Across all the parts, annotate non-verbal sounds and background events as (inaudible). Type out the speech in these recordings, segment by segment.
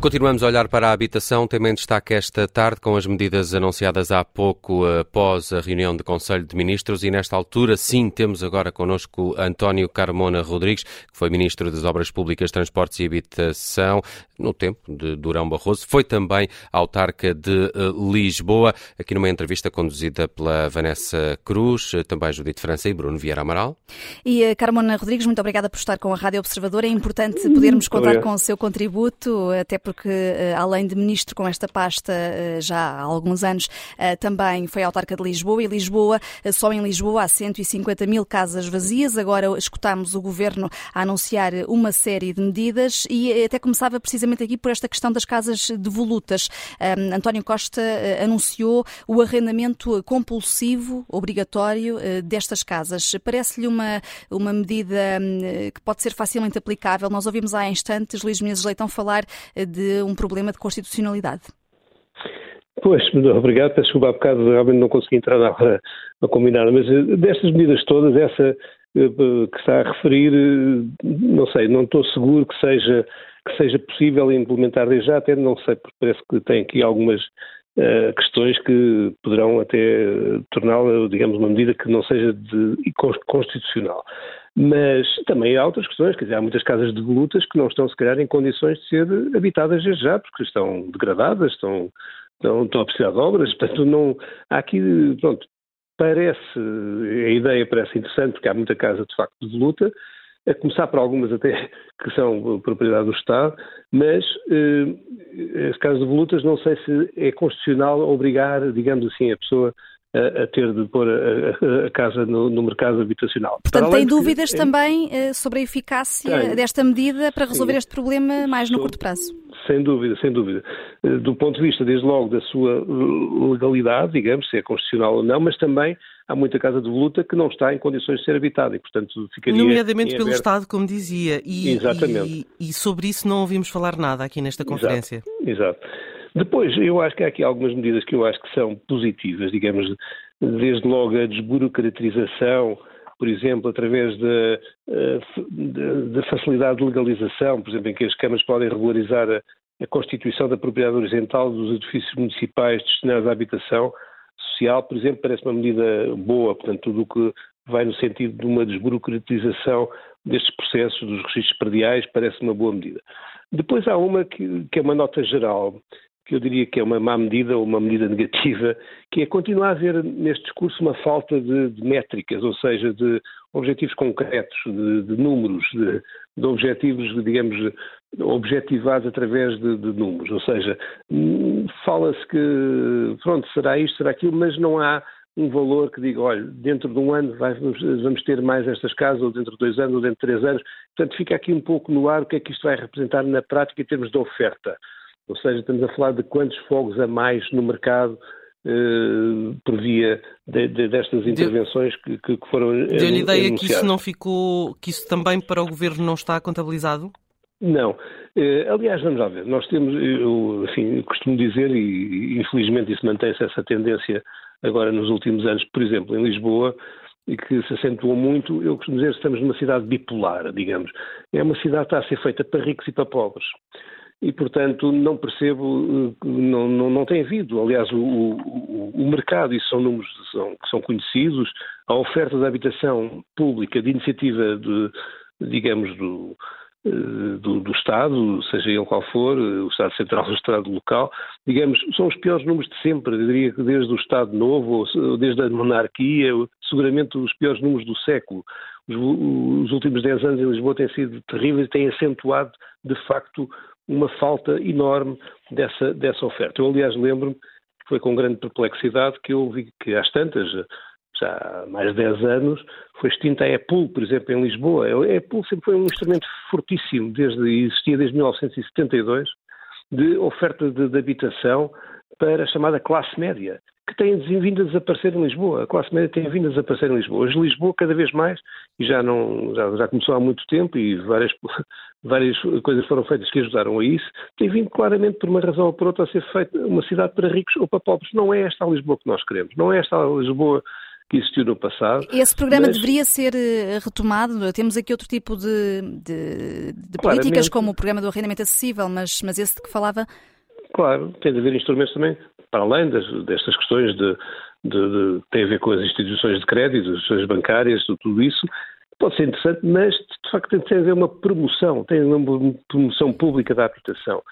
Continuamos a olhar para a habitação, também destaque esta tarde com as medidas anunciadas há pouco após a reunião de Conselho de Ministros e nesta altura, sim, temos agora connosco António Carmona Rodrigues, que foi Ministro das Obras Públicas, Transportes e Habitação no tempo de Durão Barroso, foi também autarca de eh, Lisboa, aqui numa entrevista conduzida pela Vanessa Cruz, eh, também Judite França e Bruno Vieira Amaral. E eh, Carmona Rodrigues, muito obrigada por estar com a Rádio Observador. É importante podermos contar com o seu contributo, até porque, além de ministro com esta pasta já há alguns anos, também foi autarca de Lisboa e Lisboa, só em Lisboa há 150 mil casas vazias. Agora escutámos o governo a anunciar uma série de medidas e até começava precisamente aqui por esta questão das casas devolutas. António Costa anunciou o arrendamento compulsivo, obrigatório, destas casas. Parece-lhe uma, uma medida um, que pode ser facilmente aplicável. Nós ouvimos há instantes Luís Menezes Leitão falar uh, de um problema de constitucionalidade. Pois, (laughs) obrigado. Peço desculpa, há bocado realmente não consegui entrar na hora a combinar, mas destas medidas todas, essa que está a referir, não sei, não estou seguro que seja, que seja possível implementar desde já, até não sei, porque parece que tem aqui algumas questões que poderão até torná-la, digamos, uma medida que não seja de, constitucional. Mas também há outras questões, quer dizer, há muitas casas de volutas que não estão, se calhar, em condições de ser habitadas desde já, porque estão degradadas, estão, estão, estão a precisar de obras, portanto, não, há aqui, pronto, parece, a ideia parece interessante, porque há muita casa, de facto, de voluta, a começar por algumas até que são propriedade do Estado, mas eh, as casas de volutas não sei se é constitucional obrigar, digamos assim, a pessoa a, a ter de pôr a, a casa no, no, mercado habitacional. Portanto, tem dúvidas que, também eh, sobre a eficácia tem, desta medida para resolver sim, este problema mais no curto prazo? Sem dúvida, sem dúvida. Eh, do ponto de vista, desde logo, da sua legalidade, digamos, se é constitucional ou não, mas também há muita casa de voluta que não está em condições de ser habitada e, portanto, ficaria. Nomeadamente pelo Estado, como dizia. E, Exatamente. E, e, sobre isso não ouvimos falar nada aqui nesta conferência. Exato. Exato. Depois, eu acho que há aqui algumas medidas que eu acho que são positivas, digamos, desde logo a desburocratização, por exemplo, através da facilidade de legalização, por exemplo, em que as câmaras podem regularizar a, a constituição da propriedade horizontal dos edifícios municipais destinados à habitação social, por exemplo, parece uma medida boa, portanto, tudo o que vai no sentido de uma desburocratização destes processos, dos registros prediais, parece uma boa medida. Depois há uma que, que é uma nota geral, que eu diria que é uma má medida ou uma medida (laughs) negativa, que é continuar a haver neste discurso uma falta de, de métricas, ou seja, de objetivos concretos, de, de números, de, de, objetivos, digamos, objetivados através de, números. Ou seja, hum, fala-se que, pronto, será isto, será aquilo, mas não há um valor que diga, olha, dentro de um ano vamos ter mais estas casas, ou dentro de dois anos, ou dentro de três anos. Portanto, fica aqui um pouco no ar o que é que isto vai representar na prática em termos de oferta. Ou seja, estamos a falar de quantos fogos a mais no mercado eh, por via de, de, destas intervenções que, que, foram. Deu-lhe ideia que isso não ficou, que isso também para o Governo não está contabilizado? Não. Eh, aliás, vamos lá ver, nós temos, eu assim, costumo dizer, e infelizmente isso mantém-se essa tendência agora nos últimos anos, por exemplo, em Lisboa, e que se acentuou muito, eu costumo dizer que estamos numa cidade bipolar, digamos. É uma cidade que está a ser feita para ricos e para pobres e, portanto, não percebo, não, não, não tem havido. Aliás, o, o, o mercado, isso são números são, que são conhecidos, a oferta de habitação pública de iniciativa, de, digamos, do, eh, do, do, Estado, seja ele qual for, o Estado Central (laughs) o Estado Local, digamos, são os piores números de sempre. Eu diria que desde o Estado Novo, desde a monarquia, seguramente os piores números do século. Os, os últimos 10 anos em Lisboa têm sido terríveis e têm acentuado, de facto, uma falta enorme dessa, dessa oferta. Eu, aliás, lembro-me que foi com grande perplexidade que eu vi que às tantas, já há mais de 10 anos, foi extinta a EPUL, por exemplo, em Lisboa. A EPUL sempre foi um instrumento fortíssimo, desde, existia desde 1972, de oferta de, de habitação para a chamada classe média que têm vindo a desaparecer em Lisboa. A classe média tem vindo a desaparecer em Lisboa. Hoje Lisboa cada vez mais, e já, não, já, já começou há muito tempo e várias, (laughs) várias coisas foram feitas que ajudaram a isso, tem vindo claramente por uma razão ou por outra a ser feita uma cidade para ricos ou para pobres. Não é esta a Lisboa que nós queremos. Não é esta a Lisboa que existiu no passado. Esse programa mas... deveria ser eh, retomado? Temos aqui outro tipo de, de, de políticas, como o programa do arrendamento acessível, mas, mas esse de que falava... Claro, tem de haver instrumentos também, para além das, destas questões de, de, de, tem a ver com as instituições de crédito, as instituições bancárias, tudo isso, pode ser interessante, mas de facto tem de haver uma promoção, tem uma promoção pública da habitação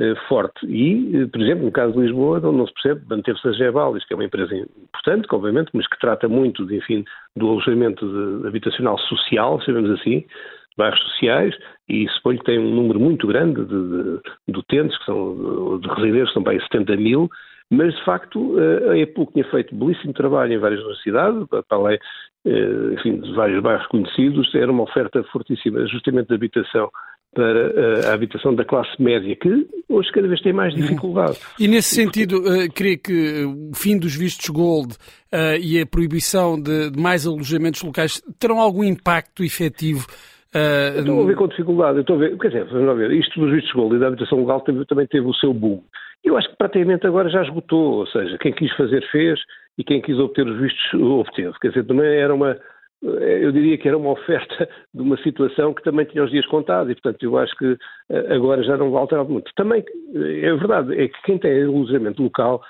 eh, forte. E, eh, por exemplo, no caso de Lisboa, onde não se percebe, manteve-se a Gebalis, que é uma empresa importante, obviamente, mas que trata muito, de, enfim, do alojamento de, habitacional social, sabemos assim, bairros sociais, e suponho que tem um número muito grande de, de, de utentes, que são, de residentes, são bem 70 mil, mas de facto a EPUC tinha feito belíssimo trabalho em várias universidades, para além eh, enfim, de vários bairros conhecidos, era uma oferta fortíssima justamente de habitação para eh, a habitação da classe média, que hoje cada vez tem mais dificuldade. E nesse sentido, uh, creio que o fim dos vistos gold uh, e a proibição de, de, mais alojamentos locais terão algum impacto efetivo? Uh, estou a ver com dificuldade, estou a ver, quer dizer, vamos ver, isto dos vistos gold e da habitação legal também teve o seu boom. Eu acho que praticamente agora já esgotou, ou seja, quem quis fazer fez e quem quis obter os vistos obteve. Quer dizer, também era uma, eu diria que era uma oferta de uma situação que também tinha os dias contados e, portanto, eu acho que eh, agora já não vai alterar muito. Também, é verdade, é que quem tem alojamento local,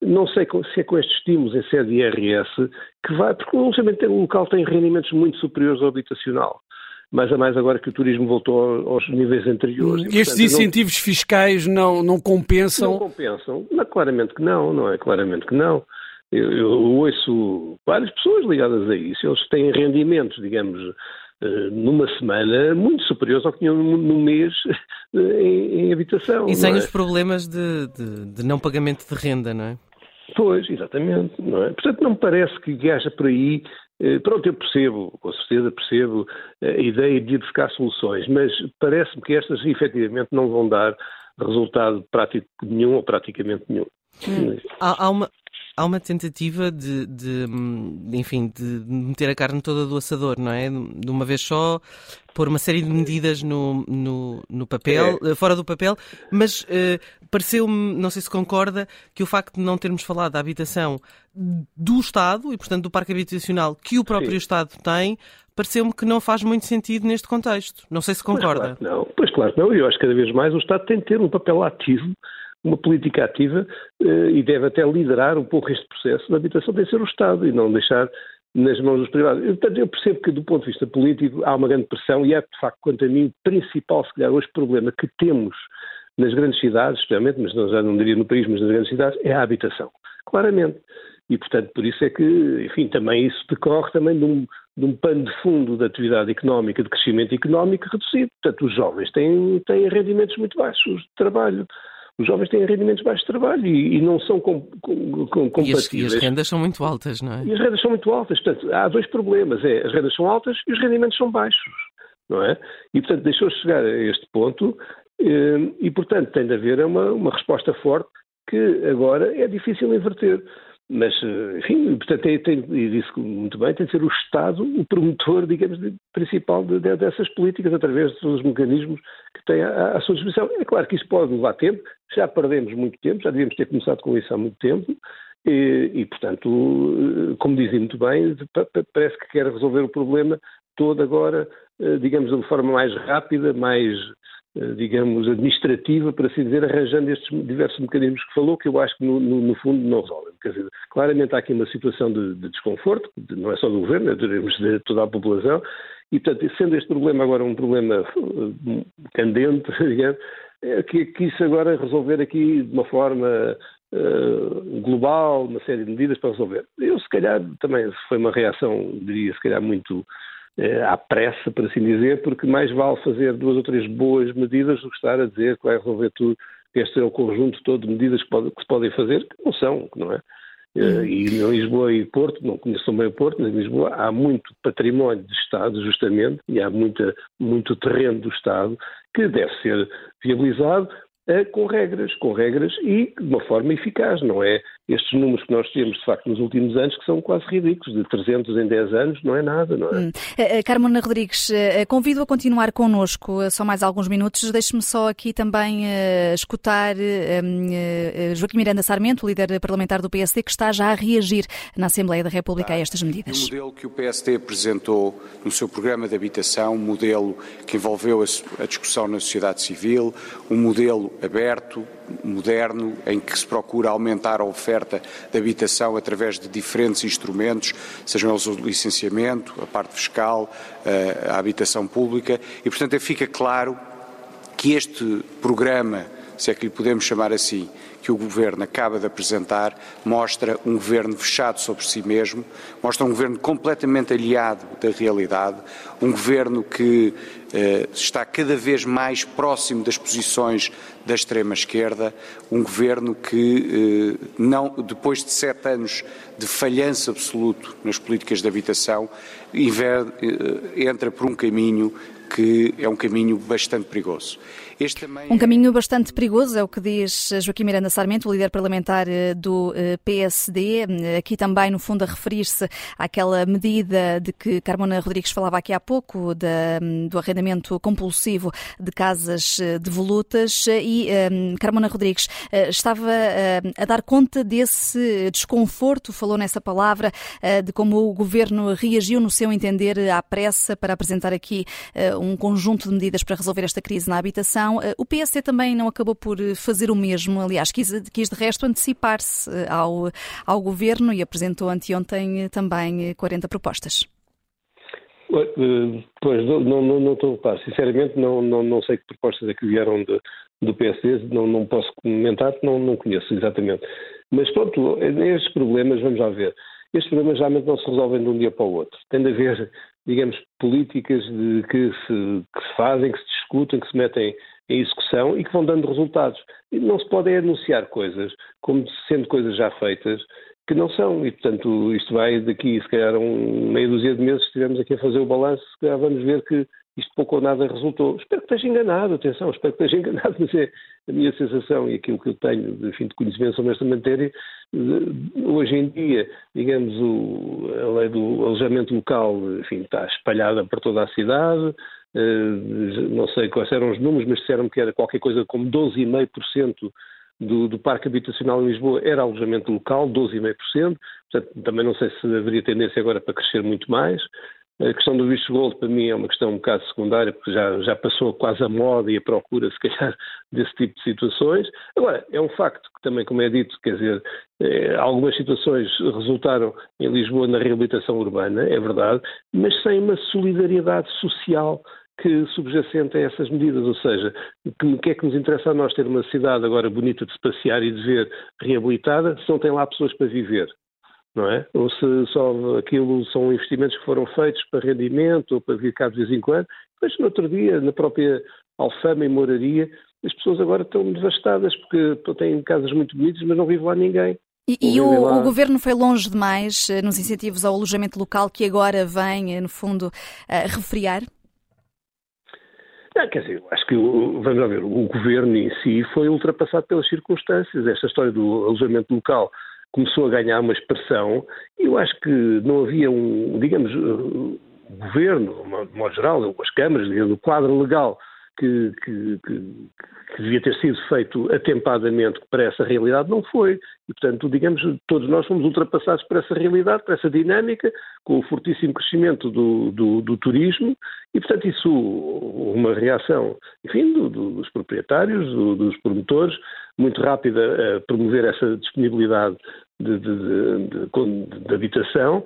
não sei se é com estes estímulos em sede IRS que vai, porque o alojamento local tem rendimentos muito superiores ao habitacional mais a mais agora que o turismo voltou aos níveis anteriores. E, Estes incentivos não, fiscais não, não compensam? Não compensam. Não, claramente que não, não é? Claramente que não. Eu, eu ouço várias pessoas ligadas a isso. Eles têm rendimentos, digamos, eh, numa semana muito superiores ao que tinham no mês eh, em, em habitação. E sem é? os problemas de, de, de, não pagamento de renda, não é? Pois, exatamente. Não é? Portanto, não me parece que haja por aí eh, pronto, eu percebo, com certeza percebo eh, a ideia de ir buscar soluções, mas parece-me que estas efetivamente não vão dar resultado prático nenhum ou praticamente nenhum. Hum. Há, há, uma, há uma tentativa de, de, enfim, de meter a carne toda do assador, não é? De uma vez só, pôr uma série de medidas no, no, no papel, é. fora do papel, mas uh, pareceu-me, não sei se concorda, que o facto de não termos falado da habitação do Estado e, portanto, do parque habitacional que o próprio Sim. Estado tem, pareceu-me que não faz muito sentido neste contexto. Não sei se concorda. Pois claro não, pois claro que não. Eu acho que cada vez mais o Estado tem de ter um papel ativo uma política ativa eh, e deve até liderar um pouco este processo da habitação, tem de ser o Estado e não deixar nas mãos dos privados. Portanto, eu percebo que, do ponto de vista político, há uma grande pressão e é, de facto, quanto a mim, o principal, se calhar, hoje problema que temos nas grandes cidades, especialmente, mas não, já não diria no país, mas nas grandes cidades, é a habitação. Claramente. E, portanto, por isso é que, enfim, também isso decorre também de um, de um pano de fundo de atividade económica, de crescimento económico reduzido. Portanto, os jovens têm, têm rendimentos muito baixos de trabalho. Os jovens têm rendimentos baixos de trabalho e, e não são com, com, com, compatíveis. E as, e as, rendas são muito altas, não é? E as rendas são muito altas. Portanto, há dois problemas. É, as rendas são altas e os rendimentos são baixos, não é? E, portanto, deixou-se chegar a este ponto eh, e, portanto, tem de haver uma, uma resposta forte que agora é difícil inverter. Mas, enfim, portanto, tem, tem, e disse muito bem, tem de ser o Estado o promotor, digamos, principal de, de, dessas políticas, através de todos os mecanismos que tem à, à, sua disposição. É claro que isso pode levar tempo, já perdemos muito tempo, já devíamos ter começado com isso há muito tempo, e, e portanto, como dizem muito bem, parece que quer resolver o problema todo agora, eh, digamos, de forma mais rápida, mais digamos, administrativa, para assim dizer, arranjando estes diversos mecanismos que falou, que eu acho que no, no, no fundo não resolvem. Quer dizer, claramente há aqui uma situação de, de desconforto, de, não é só do governo, é de toda a população, e portanto, sendo este problema agora um problema uh, candente, (laughs) digamos, é que, isso agora resolver aqui de uma forma uh, global, uma série de medidas para resolver. Eu, se calhar, também foi uma reação, diria, se calhar muito eh, à pressa, por assim dizer, porque mais vale fazer duas ou três boas medidas do que estar a dizer que vai resolver tudo, que este é o conjunto todo de medidas que, pode, que se podem fazer, que não são, não é? Eh, uhum. E em Lisboa e Porto, não conheço bem o Porto, mas em Lisboa há muito património de Estado, justamente, e há muita, muito terreno do Estado que deve ser viabilizado com regras, com regras e de uma forma eficaz, não é? Estes números que nós temos, de facto, nos últimos anos, que são quase ridículos, de 300 em 10 anos, não é nada, não é? Hum. Uh, Carmona Rodrigues, uh, convido a continuar connosco uh, só mais alguns minutos. Deixe-me só aqui também escutar um, Joaquim Miranda Sarmento, líder parlamentar do PSD, que está já a reagir na Assembleia da República a estas medidas. O modelo que o PSD apresentou no seu programa de habitação, um modelo que envolveu a discussão na sociedade civil, um modelo aberto, moderno, em que se procura aumentar a oferta de habitação através de diferentes instrumentos, sejam eles o licenciamento, a parte fiscal, a habitação pública, e portanto fica claro que este programa, se é que lhe podemos chamar assim, que o Governo acaba de apresentar mostra um Governo fechado sobre si mesmo, mostra um Governo completamente aliado da realidade, um Governo que eh, está cada vez mais próximo das posições da extrema-esquerda, um Governo que, eh, não, depois de sete anos de falhança absoluto nas políticas de habitação, eh, entra por um caminho que é um caminho bastante perigoso. Um caminho bastante perigoso, é o que diz Joaquim Miranda Sarmento, o líder parlamentar eh, do eh, PSD. Aqui também, no fundo, a referir-se àquela medida de que Carmona Rodrigues falava aqui há pouco, do arrendamento compulsivo de casas eh, devolutas. E um, Carmona Rodrigues estava a dar conta desse desconforto, falou nessa palavra, de como o governo reagiu, no seu entender, à pressa para apresentar aqui um conjunto de medidas para resolver esta crise na habitação. Eh, o PSD também não acabou por eh, fazer o mesmo, aliás, quis, quis de resto antecipar-se eh, ao, ao governo e apresentou anteontem também 40 propostas. Pois, não, não, não estou a Sinceramente, não, não, não sei que propostas é que vieram de, do PSD, não, não posso comentar, não, não conheço exatamente. Mas pronto, estes problemas, vamos lá ver, estes problemas realmente não se resolvem de um dia para o outro. Tem de haver, digamos, políticas de, que, se, que se fazem, que se discutem, que se metem em execução e que vão dando resultados. E não se podem anunciar coisas como sendo coisas já feitas que não são. E, portanto, isto vai daqui, se calhar, um meia dúzia de meses, se estivermos aqui a fazer o balanço, se calhar vamos ver que isto pouco ou nada resultou. Espero que esteja enganado, atenção, espero que esteja enganado, (laughs) mas é a minha sensação e aquilo que eu tenho de, enfim, de conhecimento sobre esta matéria. Hoje em dia, digamos, o, a lei do alojamento local enfim, está espalhada por toda a cidade, eh, não sei quais eram os números, mas disseram que era qualquer coisa como 12,5% do, do parque habitacional em Lisboa era alojamento local, 12,5%, portanto também não sei se haveria tendência agora para crescer muito mais. A questão do visto gold para mim é uma questão um bocado secundária, porque já, já passou quase a moda e a procura, se calhar, (laughs) desse tipo de situações. Agora, é um facto que também, como é dito, quer dizer, eh, algumas situações resultaram em Lisboa na reabilitação urbana, é verdade, mas sem uma solidariedade social que subjacente a essas medidas, ou seja, o que é que nos interessa a nós ter uma cidade agora bonita de se passear e de ver reabilitada se não tem lá pessoas para viver? Não é? Ou se só aquilo são investimentos que foram feitos para rendimento ou para vir cá de vez em quando. Mas no outro dia, na própria Alfama e Moraria, as pessoas agora estão devastadas porque têm casas muito bonitas, mas não vive lá ninguém. E, e o, o, governo foi longe demais eh, nos incentivos ao alojamento local que agora vem, eh, no fundo, a refriar? Não, quer dizer, acho que, vamos lá ver, o governo em si foi ultrapassado pelas circunstâncias. Esta história do alojamento local começou a ganhar uma expressão eu acho que não havia um, digamos, o governo, de modo geral, as câmaras, digamos, o quadro legal que, que, que, que, devia ter sido feito atempadamente para essa realidade, não foi. E, portanto, digamos, todos nós fomos ultrapassados por essa realidade, por essa dinâmica, com o fortíssimo crescimento do, do, do turismo, e, portanto, isso, uma reação, enfim, do, dos proprietários, dos promotores, muito rápida a promover essa disponibilidade de, de, de, de habitação,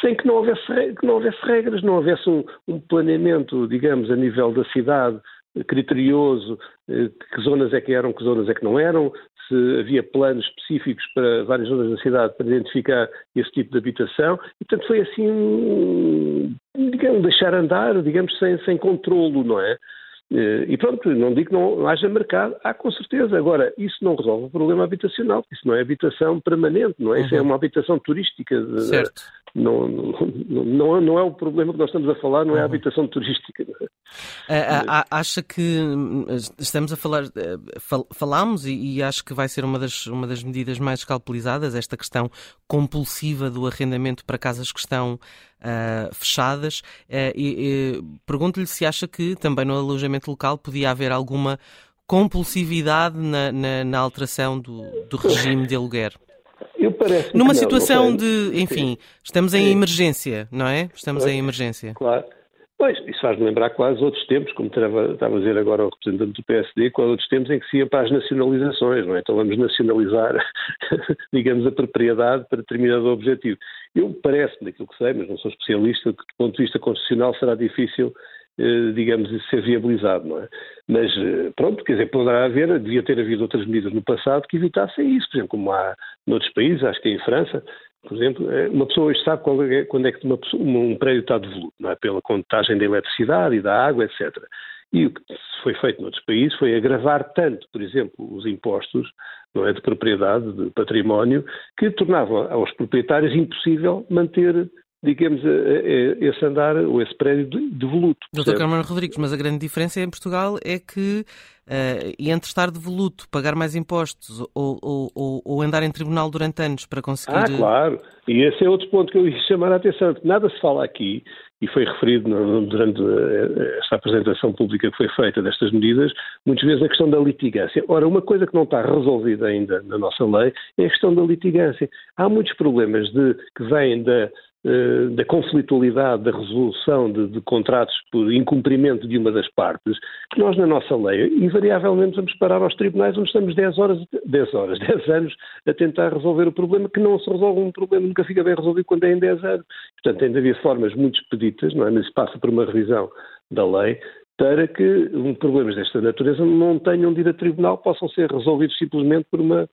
sem que não houvesse, que não houvesse regras, não houvesse um, um planeamento, digamos, a nível da cidade criterioso, eh, que zonas é que eram, que zonas é que não eram, se havia planos específicos para várias zonas da cidade para identificar esse tipo de habitação, e portanto foi assim, digamos, deixar andar, digamos, sem, sem controlo, não é? Eh, e pronto, não digo que não haja mercado, há com certeza. Agora, isso não resolve o problema habitacional, isso não é habitação permanente, não é? Uhum. Isso é uhum. uma habitação turística. Certo. Não, não, não, não, é o problema que nós estamos a falar, não é a uhum. habitação turística. acha que hum, estamos a falar, fal, falámos e, e, acho que vai ser uma das, uma das medidas mais escalpelizadas, esta questão compulsiva do arrendamento para casas que estão uh, fechadas. Uh, e, e pergunto-lhe se acha que também no alojamento local podia haver alguma compulsividade na, na, na alteração do, do regime de aluguer. Eu parece Numa situação de, enfim, estamos em emergência, não é? Estamos em emergência. Claro. Pois, isso faz-me lembrar quase outros tempos, como estava, a dizer agora o representante do PSD, quase outros tempos em que se ia para as nacionalizações, não é? Então vamos nacionalizar, (laughs) digamos, a propriedade para determinado objetivo. Eu parece-me, daquilo que sei, mas não sou especialista, que do ponto de vista constitucional será difícil eh, digamos, ser viabilizado, não é? Mas, eh, pronto, quer dizer, poderá haver, devia ter havido outras medidas no passado que evitassem isso, por exemplo, como há noutros países, acho que em França, por exemplo, eh, uma pessoa hoje sabe é, quando é que uma, um prédio está devoluto, é? Pela contagem da eletricidade e da água, etc. E o que foi feito noutros países foi agravar tanto, por exemplo, os impostos não é, de propriedade, de património, que tornava aos proprietários impossível manter digamos, esse andar ou esse prédio devoluto. Doutor Carmano Rodrigues, mas a grande diferença em Portugal é que uh, entre estar devoluto, pagar mais impostos ou, ou, ou, andar em tribunal durante anos para conseguir... Ah, claro. E esse é outro ponto que eu ia chamar a atenção, que nada se fala aqui, e foi referido durante eh, esta apresentação pública que foi feita destas medidas, muitas vezes a questão da litigância. Ora, uma coisa que não está resolvida ainda na nossa lei é a questão da litigância. Há muitos problemas de, que vêm da da conflitualidade da resolução de, de, contratos por incumprimento de uma das partes, que nós na nossa lei invariavelmente vamos parar aos tribunais onde estamos 10 horas, 10 horas, (laughs) 10 anos a tentar resolver o problema, que não se resolve um problema, nunca fica bem resolvido quando é em 10 anos. Portanto, de haver formas muito expeditas, não é? Mas passa por uma revisão da lei, para que problemas desta natureza não tenham de ir a tribunal, possam ser resolvidos simplesmente por uma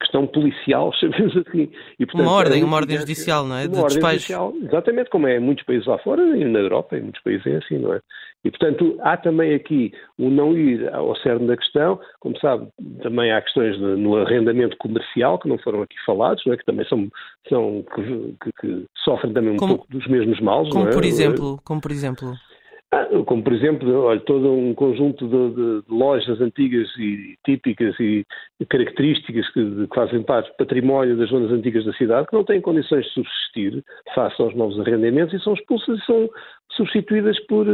questão policial, (laughs) chamemos assim. E, portanto, uma ordem, é uma ordem judicial, não é? Uma de ordem despejo. judicial, exatamente, como é em muitos países lá fora e na Europa, em muitos países é assim, não é? E, portanto, há também aqui o não ir ao cerne da questão, como sabe, também há questões de, no arrendamento comercial, que não foram aqui falados, não é? que também são, são que, que, que sofrem também um como, pouco dos mesmos males, como não é? Por exemplo, como por exemplo? Ah, como, por exemplo, olha, todo um conjunto de, de, de, lojas antigas e típicas e características que, que, fazem parte do património das zonas antigas da cidade, que não têm condições de subsistir face aos novos arrendamentos e são expulsas e são substituídas por,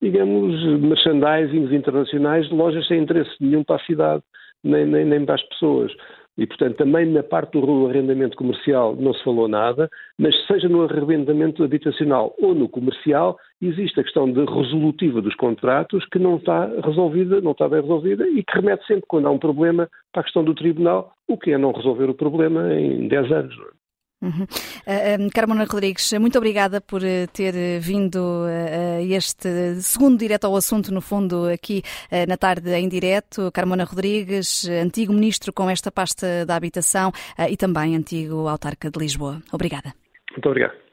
digamos, merchandisings internacionais de lojas sem interesse nenhum para a cidade, nem, nem, nem para as pessoas. E, portanto, também na parte do arrendamento comercial não se falou nada, mas seja no arrendamento habitacional ou no comercial, existe a questão de resolutiva dos contratos que não está resolvida, não está bem resolvida e que remete sempre, quando há um problema, para a questão do tribunal, o que é não resolver o problema em 10 anos. Uhum. Uh, Carmona Rodrigues, muito obrigada por eh, ter vindo a este segundo direto ao assunto, no fundo, aqui na tarde em direto. Carmona Rodrigues, antigo ministro com esta pasta da habitação e também antigo autarca de Lisboa. Obrigada. Muito obrigado.